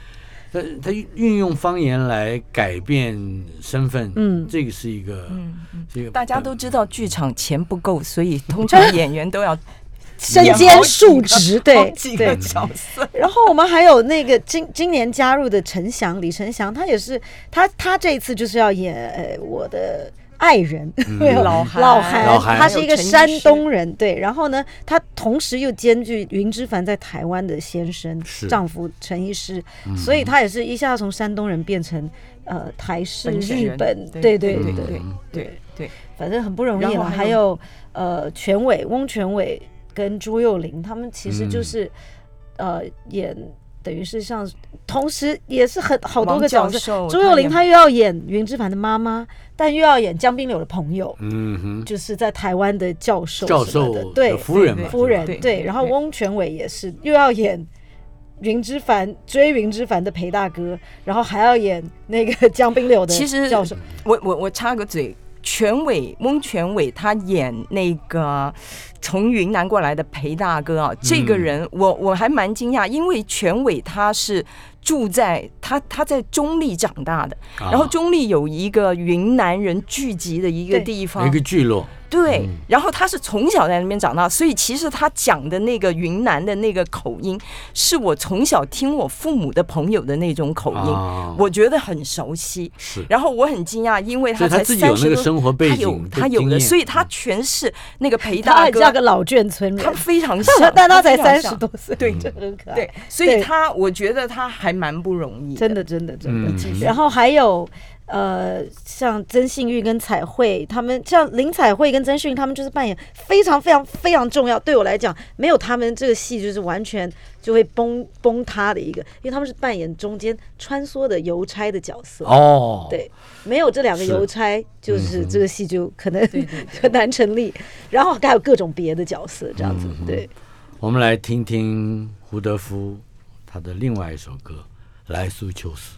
Speaker 4: 他他运用方言来改变身份，
Speaker 3: 嗯
Speaker 4: 这个是一个，是一个
Speaker 2: 大家都知道剧场钱不够，所以通常演员都要 [laughs]
Speaker 3: 身兼数职，对
Speaker 2: 几个
Speaker 3: 对。
Speaker 2: 角色。
Speaker 3: 然后我们还有那个今今年加入的陈翔，李陈翔，他也是他他这一次就是要演呃我的爱人，
Speaker 2: 老韩，
Speaker 3: 老韩，他是一个山东人，对。然后呢，他同时又兼具云之凡在台湾的先生、丈夫陈医师，所以他也是一下从山东人变成呃台式日本，
Speaker 2: 对
Speaker 3: 对对对
Speaker 2: 对对，
Speaker 3: 反正很不容易了。
Speaker 2: 还
Speaker 3: 有？呃，权伟翁权伟跟朱佑林，他们其实就是呃演。等于是像，同时也是很好多个角色。朱幼玲
Speaker 2: 他
Speaker 3: 她又要演云之凡的妈妈，但又要演江滨柳的朋友，
Speaker 4: 嗯哼，
Speaker 3: 就是在台湾的教授
Speaker 4: 教授
Speaker 3: 的对
Speaker 4: 夫人，
Speaker 3: 夫人
Speaker 2: 对
Speaker 3: 对，然后翁全伟也是又要演。云之凡追云之凡的裴大哥，然后还要演那个江滨柳的
Speaker 2: 其实
Speaker 3: 教授，
Speaker 2: 我我我插个嘴，全伟翁全伟他演那个从云南过来的裴大哥啊，这个人我我还蛮惊讶，因为全伟他是住在他他在中立长大的，
Speaker 4: 啊。
Speaker 2: 然后中立有一个云南人聚集的一个地方。
Speaker 4: 一，个聚落，
Speaker 2: 对，然后他是从小在那边长大，所以其实他讲的那个云南的那个口音，是我从小听我父母的朋友的那种口音，
Speaker 4: 啊。
Speaker 2: 我觉得很熟悉。
Speaker 4: 是。
Speaker 2: 然后我很惊讶，因为
Speaker 4: 他
Speaker 2: 才
Speaker 4: 自己有那个
Speaker 2: 三十多，
Speaker 4: 生活背
Speaker 2: 他有
Speaker 4: 景
Speaker 2: 他有的，所以他全是那个
Speaker 3: 陪
Speaker 2: 大哥，
Speaker 3: 像个老眷村人。
Speaker 2: 他，非常像，[laughs]
Speaker 3: 但他才三十多岁，
Speaker 2: 对
Speaker 3: 这很可爱。
Speaker 2: 对，所以他我觉得他还蛮不容易，
Speaker 3: 真的，真的，真的。
Speaker 4: 嗯。
Speaker 3: 然后还有呃，像曾幸玉跟彩绘，他们像林彩绘跟曾幸玉，他们就是扮演非常非常非常重要。对我来讲，没有他们这个戏就是完全就会崩崩塌的一个，因为他们是扮演中间穿梭的邮差的角色。
Speaker 4: 哦，
Speaker 3: 对，没有这两个邮差，就是这个戏就可能难成立。然后还有各种别的角色，这样子，
Speaker 4: 嗯
Speaker 3: 对。
Speaker 4: 我们来听听胡德夫他的另外一首歌《来苏秋斯》。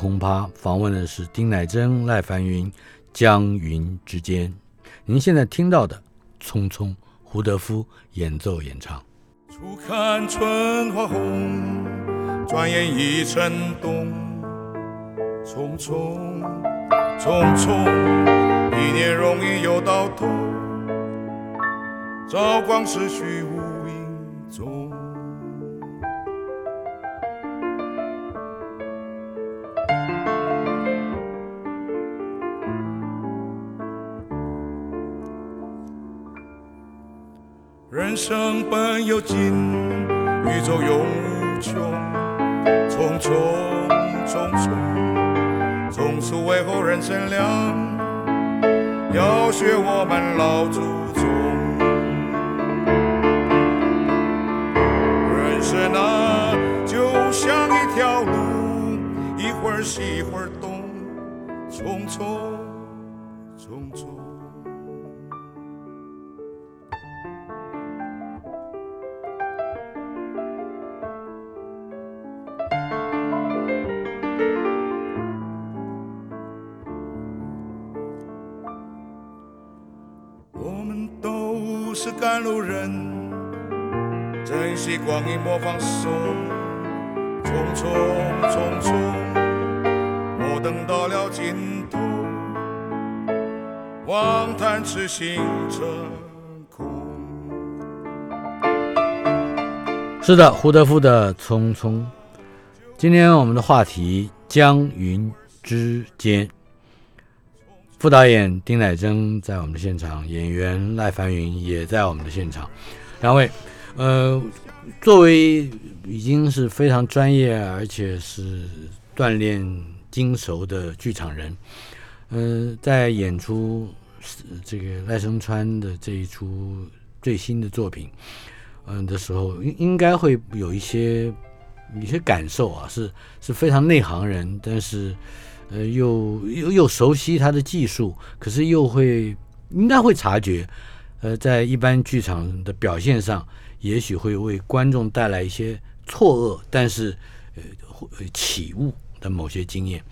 Speaker 1: 轰趴》访问的是丁乃真、赖凡云、江云之间。您现在听到的《匆匆》，胡德夫演奏演唱。
Speaker 4: 初看春花红，转眼已成冬。匆匆匆匆，一年容易又到头，朝光逝去无影踪。生本有尽，宇宙永无穷。匆匆匆匆，匆促为后人乘凉，要学我们老祖宗。人生啊，就像一条路，一会儿西一会儿东，匆匆路人，珍惜光阴莫放松。匆匆匆匆，莫等到了尽头，望叹痴心成空。
Speaker 1: 是的，胡德夫的《匆匆》。今天我们的话题江云之间，副导演丁乃真在我们的现场，演员赖凡云也在我们的现场。两位，呃，作为已经是非常专业而且是锻炼精熟的剧场人，呃，在演出这个赖声川的这一出最新的作品，嗯的时候，应应该会有一些一些感受啊，是是非常内行人，但是呃又又又熟悉他的技术，可是又会应该会察觉，呃，在一般剧场的表现上，也许会为观众带来一些错愕，但是呃会启悟的某些经验。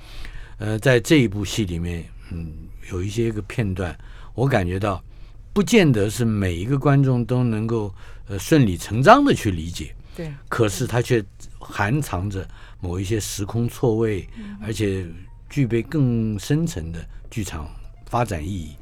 Speaker 1: 呃，在这一部戏里面，嗯，有一些个片段，我感觉到，不见得是每一个观众都能够呃顺理成章的去理解，
Speaker 2: 对，
Speaker 1: 可是它却含藏着某一些时空错位，而且具备更深层的剧场发展意义，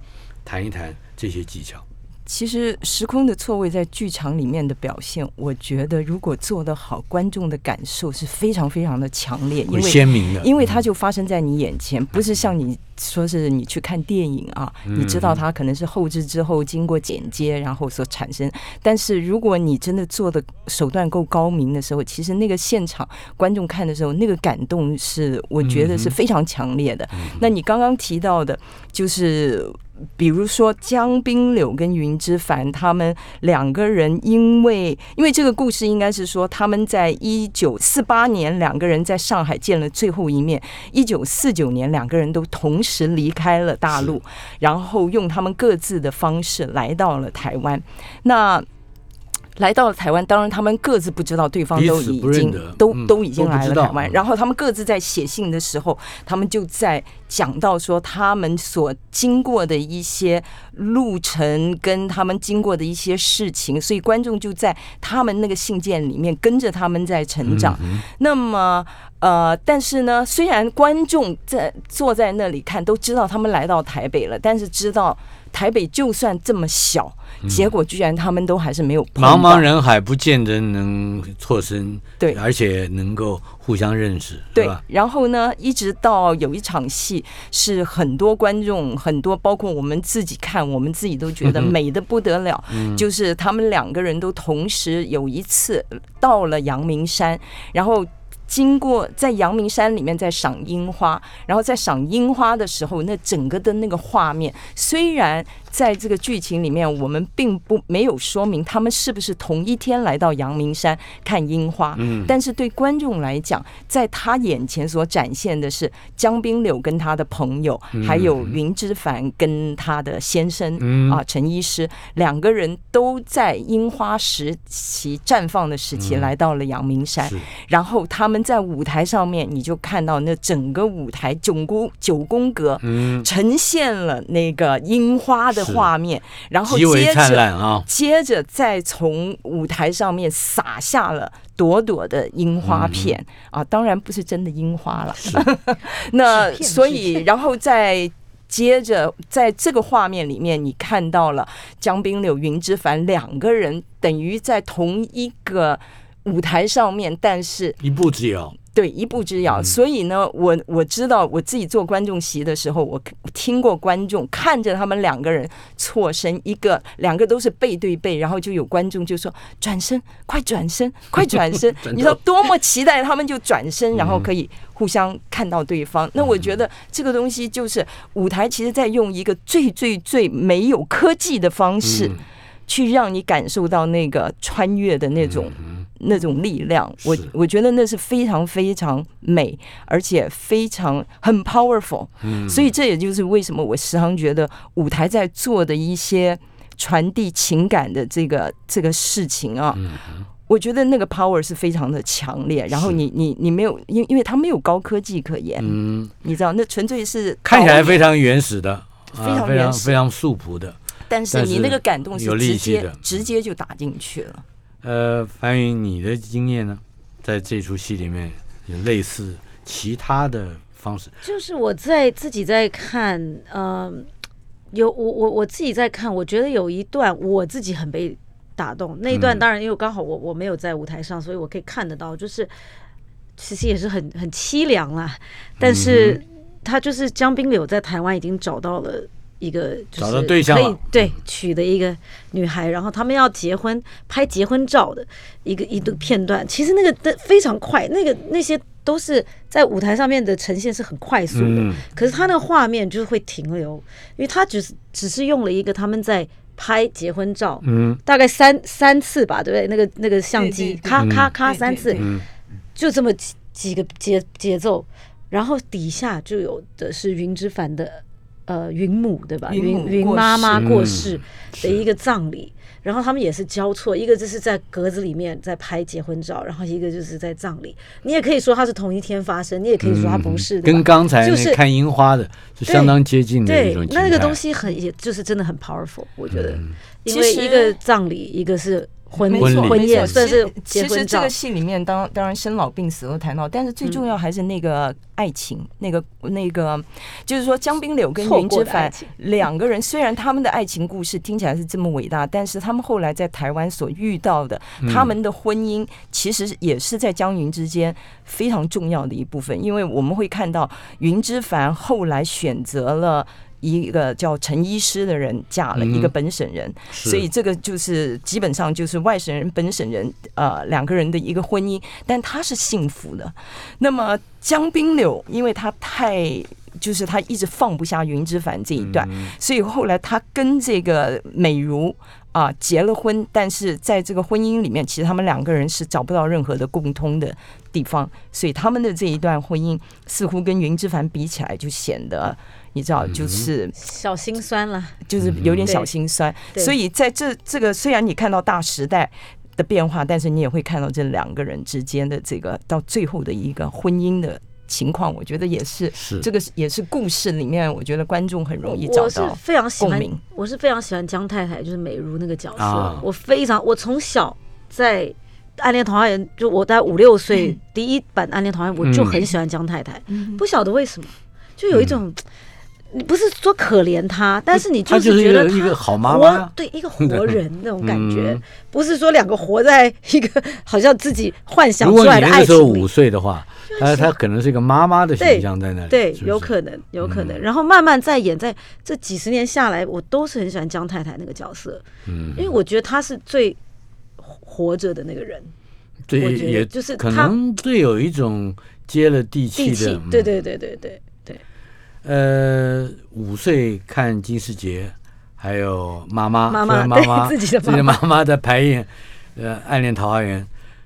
Speaker 1: 谈一谈这些技巧。
Speaker 2: 其实时空的错位在剧场里面的表现，我觉得如果做得好，观众的感受是非常非常的强烈，因为
Speaker 1: 鲜明的，
Speaker 2: 因为它就发生在你眼前，不是像你说是你去看电影啊，你知道它可能是后置之后经过剪接，然后所产生。但是如果你真的做的手段够高明的时候，其实那个现场观众看的时候，那个感动是我觉得是非常强烈的。那你刚刚提到的，就是。比如说江滨柳跟云之凡他们两个人，因为因为这个故事应该是说他们在一九四八年两个人在上海见了最后一面，一九四九年两个人都同时离开了大陆，然后用他们各自的方式来到了台湾。那来到了台湾，当然他们各自不知道对方都已经都
Speaker 1: 嗯
Speaker 2: 都已经来了台湾，
Speaker 1: 嗯
Speaker 2: 然后他们各自在写信的时候，他们就在讲到说他们所经过的一些路程，跟他们经过的一些事情，所以观众就在他们那个信件里面跟着他们在成长。那么。呃，但是呢，虽然观众在坐在那里看，都知道他们来到台北了，但是知道台北就算这么小，结果居然他们都还是没有碰
Speaker 1: 茫茫人海，不见得能错身，
Speaker 2: 对
Speaker 1: 而且能够互相认识，
Speaker 2: 对？，然后呢，一直到有一场戏是很多观众，很多包括我们自己看，我们自己都觉得美的不得了。就是他们两个人都同时有一次到了阳明山，然后。经过在阳明山里面在赏樱花，然后在赏樱花的时候，那整个的那个画面，虽然在这个剧情里面我们并不没有说明他们是不是同一天来到阳明山看樱花，
Speaker 1: 嗯。
Speaker 2: 但是对观众来讲，在他眼前所展现的是江滨柳跟他的朋友，还有云之凡跟他的先生、
Speaker 1: 嗯。
Speaker 2: 啊陈医师两个人都在樱花时期绽放的时期来到了阳明山，
Speaker 1: 是。
Speaker 2: 然后他们在舞台上面，你就看到那整个舞台九宫九宫格。
Speaker 1: 嗯，
Speaker 2: 呈现了那个樱花的
Speaker 1: 是
Speaker 2: 画面，然后接着！接着再从舞台上面洒下了朵朵的樱花片、啊，当然不是真的樱花了。[laughs] 那所以，然后再接着在这个画面里面，你看到了江滨柳、云之凡两个人等于在同一个舞台上面，但是
Speaker 1: 一步之遥，
Speaker 2: 对，一步之遥。所以呢，我我知道我自己做观众席的时候，我我听过观众看着他们两个人错身，一个两个都是背对背，然后就有观众就说转身，快转身，快转身 [laughs] 你知道多么期待他们就转身，然后可以互相看到对方。那我觉得这个东西就是舞台，其实在用一个最最最没有科技的方式。
Speaker 1: 嗯
Speaker 2: 去让你感受到那个穿越的那种、那种力量，我我觉得那是非常非常美，而且非常很 powerful。
Speaker 1: 嗯
Speaker 2: 所以这也就是为什么我时常觉得舞台在做的一些传递情感的这个这个事情啊。我觉得那个 power 是非常的强烈，然后你你你没有，因因为它没有高科技可言，
Speaker 1: 嗯，
Speaker 2: 你知道，那纯粹是
Speaker 1: 看起来非常原始的，
Speaker 2: 非常
Speaker 1: 啊、非
Speaker 2: 原始
Speaker 1: 常非常素朴的。
Speaker 2: 但是你那个感动是直接直接就打进去了。
Speaker 1: 呃，樊云，你的经验呢，在这出戏里面有类似其他的方式？
Speaker 3: 就是我在自己在看，嗯、有我我我自己在看，我觉得有一段我自己很被打动。那一段
Speaker 1: 嗯
Speaker 3: 当然因为刚好我我没有在舞台上，所以我可以看得到，就是其实也是很很凄凉啦。但是他就是江滨柳在台湾已经找到了。一个就是
Speaker 1: 找到对象
Speaker 3: 可以
Speaker 1: 了
Speaker 3: 对娶的一个女孩，然后他们要结婚，拍结婚照的一个一个片段。其实那个的非常快，那个那些都是在舞台上面的呈现是很快速的。
Speaker 1: 嗯。
Speaker 3: 可是他那个画面就是会停留，因为他只是只是用了一个他们在拍结婚照，
Speaker 1: 嗯。
Speaker 3: 大概三三次吧，对不对？那个那个相机咔咔咔三次就这么几几个节节奏，然后底下就有的是云之凡的呃云母对吧？
Speaker 2: 云
Speaker 3: 云妈妈过世的一个葬礼。然后他们也是交错，一个就是在格子里面在拍结婚照，然后一个就是在葬礼。你也可以说它是同一天发生，你也可以说它不是，
Speaker 1: 跟刚才
Speaker 3: 就是
Speaker 1: 看樱花的是相当接近的一
Speaker 3: 对
Speaker 1: 种，情态
Speaker 3: 那个东西很，也就是真的很 powerful，我觉得，
Speaker 1: 嗯
Speaker 3: 因为
Speaker 2: 其实
Speaker 3: 一个葬礼，一个是婚
Speaker 2: 没
Speaker 1: 婚礼
Speaker 2: 错，
Speaker 3: 婚
Speaker 2: 没错。
Speaker 3: 宴算是
Speaker 2: 其实这个戏里面当当然生老病死都谈到，但是最重要还是那个爱情，那个那个就是说江滨柳跟云之凡两个人，虽然他们的爱情故事听起来是这么伟大，但是他们后来在台湾所遇到的，他们的婚姻其实也是在江云之间非常重要的一部分，因为我们会看到云之凡后来选择了。一个叫陈医师的人嫁了一个本省人，
Speaker 1: 是。
Speaker 2: 所以这个就是基本上就是外省人本省人呃两个人的一个婚姻，但他是幸福的。那么江滨柳，因为他太就是他一直放不下云之凡这一段，所以后来他跟这个美如啊结了婚，但是在这个婚姻里面，其实他们两个人是找不到任何的共通的地方，所以他们的这一段婚姻似乎跟云之凡比起来，就显得你知道，就是
Speaker 3: 小心酸了。
Speaker 2: 就是有点小心酸。所以在这这个虽然你看到大时代的变化，但是你也会看到这两个人之间的这个到最后的一个婚姻的情况，我觉得也是
Speaker 1: 是。
Speaker 2: 这个也是故事里面，我觉得观众很容易找
Speaker 3: 我是
Speaker 2: 到
Speaker 3: 非常喜欢
Speaker 2: 共鸣，
Speaker 3: 我是非常喜欢江太太，就是美如那个角色。
Speaker 1: 啊。
Speaker 3: 我非常，我从小在《暗恋桃花源》，就我在五六岁、
Speaker 2: 嗯。
Speaker 3: 第一版《暗恋桃花源》，我就很喜欢江太太，不晓得为什么，就有一种。你不是说可怜他，但是你
Speaker 1: 就是
Speaker 3: 觉得
Speaker 1: 个一个好妈
Speaker 3: 活
Speaker 1: 妈，
Speaker 3: 对一个活人那种感觉。
Speaker 1: 嗯，
Speaker 3: 不是说两个活在一个好像自己幻想出来的爱
Speaker 1: 那个时候五。岁的话，他他可能是一个妈妈的形象在那里，
Speaker 3: 对，
Speaker 1: 是是
Speaker 3: 有可能，有可
Speaker 1: 嗯。
Speaker 3: 能。然后慢慢再演，在这几十年下来，我都是很喜欢江太太那个角色，
Speaker 1: 嗯。
Speaker 3: 因为我觉得她是最活着的那个人，
Speaker 1: 对，也
Speaker 3: 就是她
Speaker 1: 可能最有一种接了地气
Speaker 3: 地
Speaker 1: 的
Speaker 3: 对对对对对，
Speaker 1: 呃，五岁看金世杰，还有妈妈，
Speaker 3: 妈妈
Speaker 1: 虽然妈妈
Speaker 3: 对自己的
Speaker 1: 自己的
Speaker 3: 妈妈
Speaker 1: 妈妈的排演，呃，《暗恋桃花源》。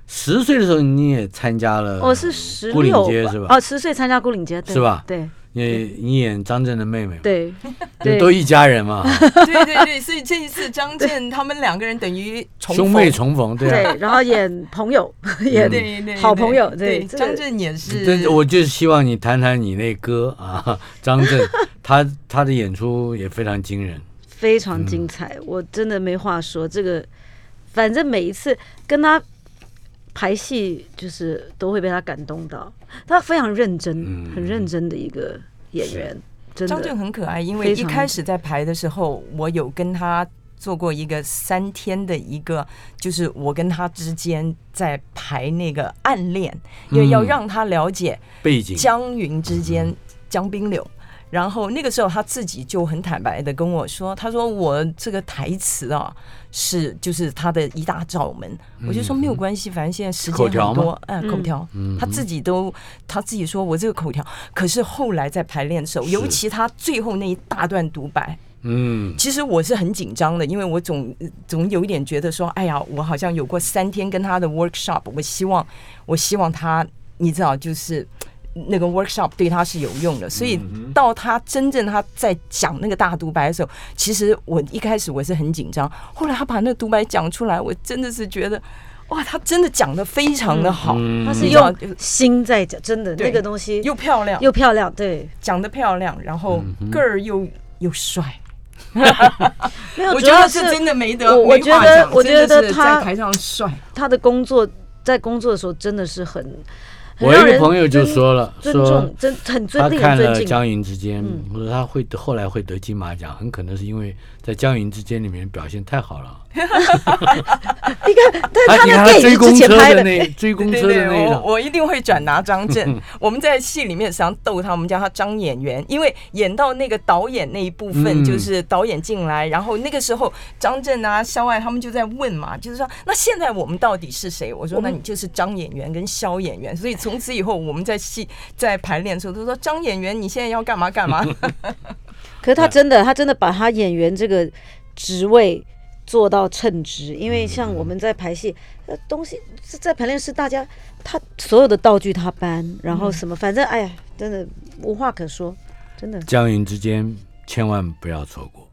Speaker 1: 十岁的时候你也参加了，
Speaker 3: 我哦是十六
Speaker 1: 街是吧？
Speaker 3: 哦，十岁参加孤岭街，对
Speaker 1: 是吧
Speaker 3: 对
Speaker 1: 你你演张震的妹妹，
Speaker 3: 对。[laughs]
Speaker 1: 都一家人嘛，[laughs]
Speaker 2: 对对对，所以这一次张震他们两个人等于重
Speaker 1: 兄妹重逢，对啊。
Speaker 3: 对，然后演朋友，演好朋友，
Speaker 2: 对张震也是，
Speaker 1: 这我就是希望你谈谈你那歌啊，[laughs] 张震，他他的演出也非常惊人。
Speaker 3: 非常精彩，我真的没话说。这个反正每一次跟他排戏，就是都会被他感动到。他非常认真，
Speaker 1: 嗯
Speaker 3: 很认真的一个演员，真
Speaker 2: 张震。很可爱，因为一开始在排的时候，我有跟他做过一个三天的一个，就是我跟他之间在排那个暗恋，因为要
Speaker 1: 嗯
Speaker 2: 让他了解
Speaker 1: 背景
Speaker 2: 江云之间江滨柳。然后那个时候他自己就很坦白的跟我说，他说我这个台词啊是就是他的一大罩门，我就说没有关系，反正现在时间
Speaker 1: 口条吗？
Speaker 2: 很多，嗯，口条，他自己都他自己说我这个口条，可是后来在排练的时候，尤其他最后那一大段独白，
Speaker 1: 嗯，
Speaker 2: 其实我是很紧张的，因为我总总有一点觉得说，哎呀，我好像有过三天跟他的 workshop，我希望我希望他，你知道，就是那个 workshop 对他是有用的，所以到他真正他在讲那个大独白的时候，其实我一开始我是很紧张，后来他把那个独白讲出来，我真的是觉得，哇，他真的讲的非常的好，
Speaker 1: 嗯
Speaker 3: 他是用心在讲，真的那个东西
Speaker 2: 又漂亮，
Speaker 3: 又漂亮，对，
Speaker 2: 讲的漂亮，然后
Speaker 1: 嗯
Speaker 2: 个儿又又帅。
Speaker 3: 没有，
Speaker 2: 我觉得是真的没得，
Speaker 3: 我觉得我觉得他
Speaker 2: 在台上帅，
Speaker 3: 他的工作在工作的时候真的是，很
Speaker 1: 我一个朋友就说了，
Speaker 3: 尊
Speaker 1: 说
Speaker 3: 重，真很尊
Speaker 1: 他看了《。江云之间》
Speaker 3: 嗯
Speaker 1: 我说他会后来会得金马奖，很可能是因为在《江云之间》里面表现太好了。[laughs]
Speaker 3: 你看，但是他
Speaker 1: 你看
Speaker 3: 那电影之前拍的，
Speaker 1: 那 [laughs] 追公车的
Speaker 2: 对对，我
Speaker 1: 那个，
Speaker 2: 我一定会转达张震。我们在戏里面常逗他，我们叫他张演员，因为演到那个导演那一部分，
Speaker 1: 嗯
Speaker 2: 就是导演进来，然后那个时候张震啊、肖爱他们就在问嘛，就是说那现在我们到底是谁？我说那你就是张演员跟肖演员，所以从此以后我们在戏在排练的时候他说张演员你现在要干嘛干嘛。[laughs]
Speaker 3: 可是他真的，他真的把他演员这个职位做到称职。因为像我们在排戏，呃，东西是在排练室，大家他所有的道具他搬，然后什么，反正哎呀，真的无话可说，真的。
Speaker 1: 江云之间千万不要错过。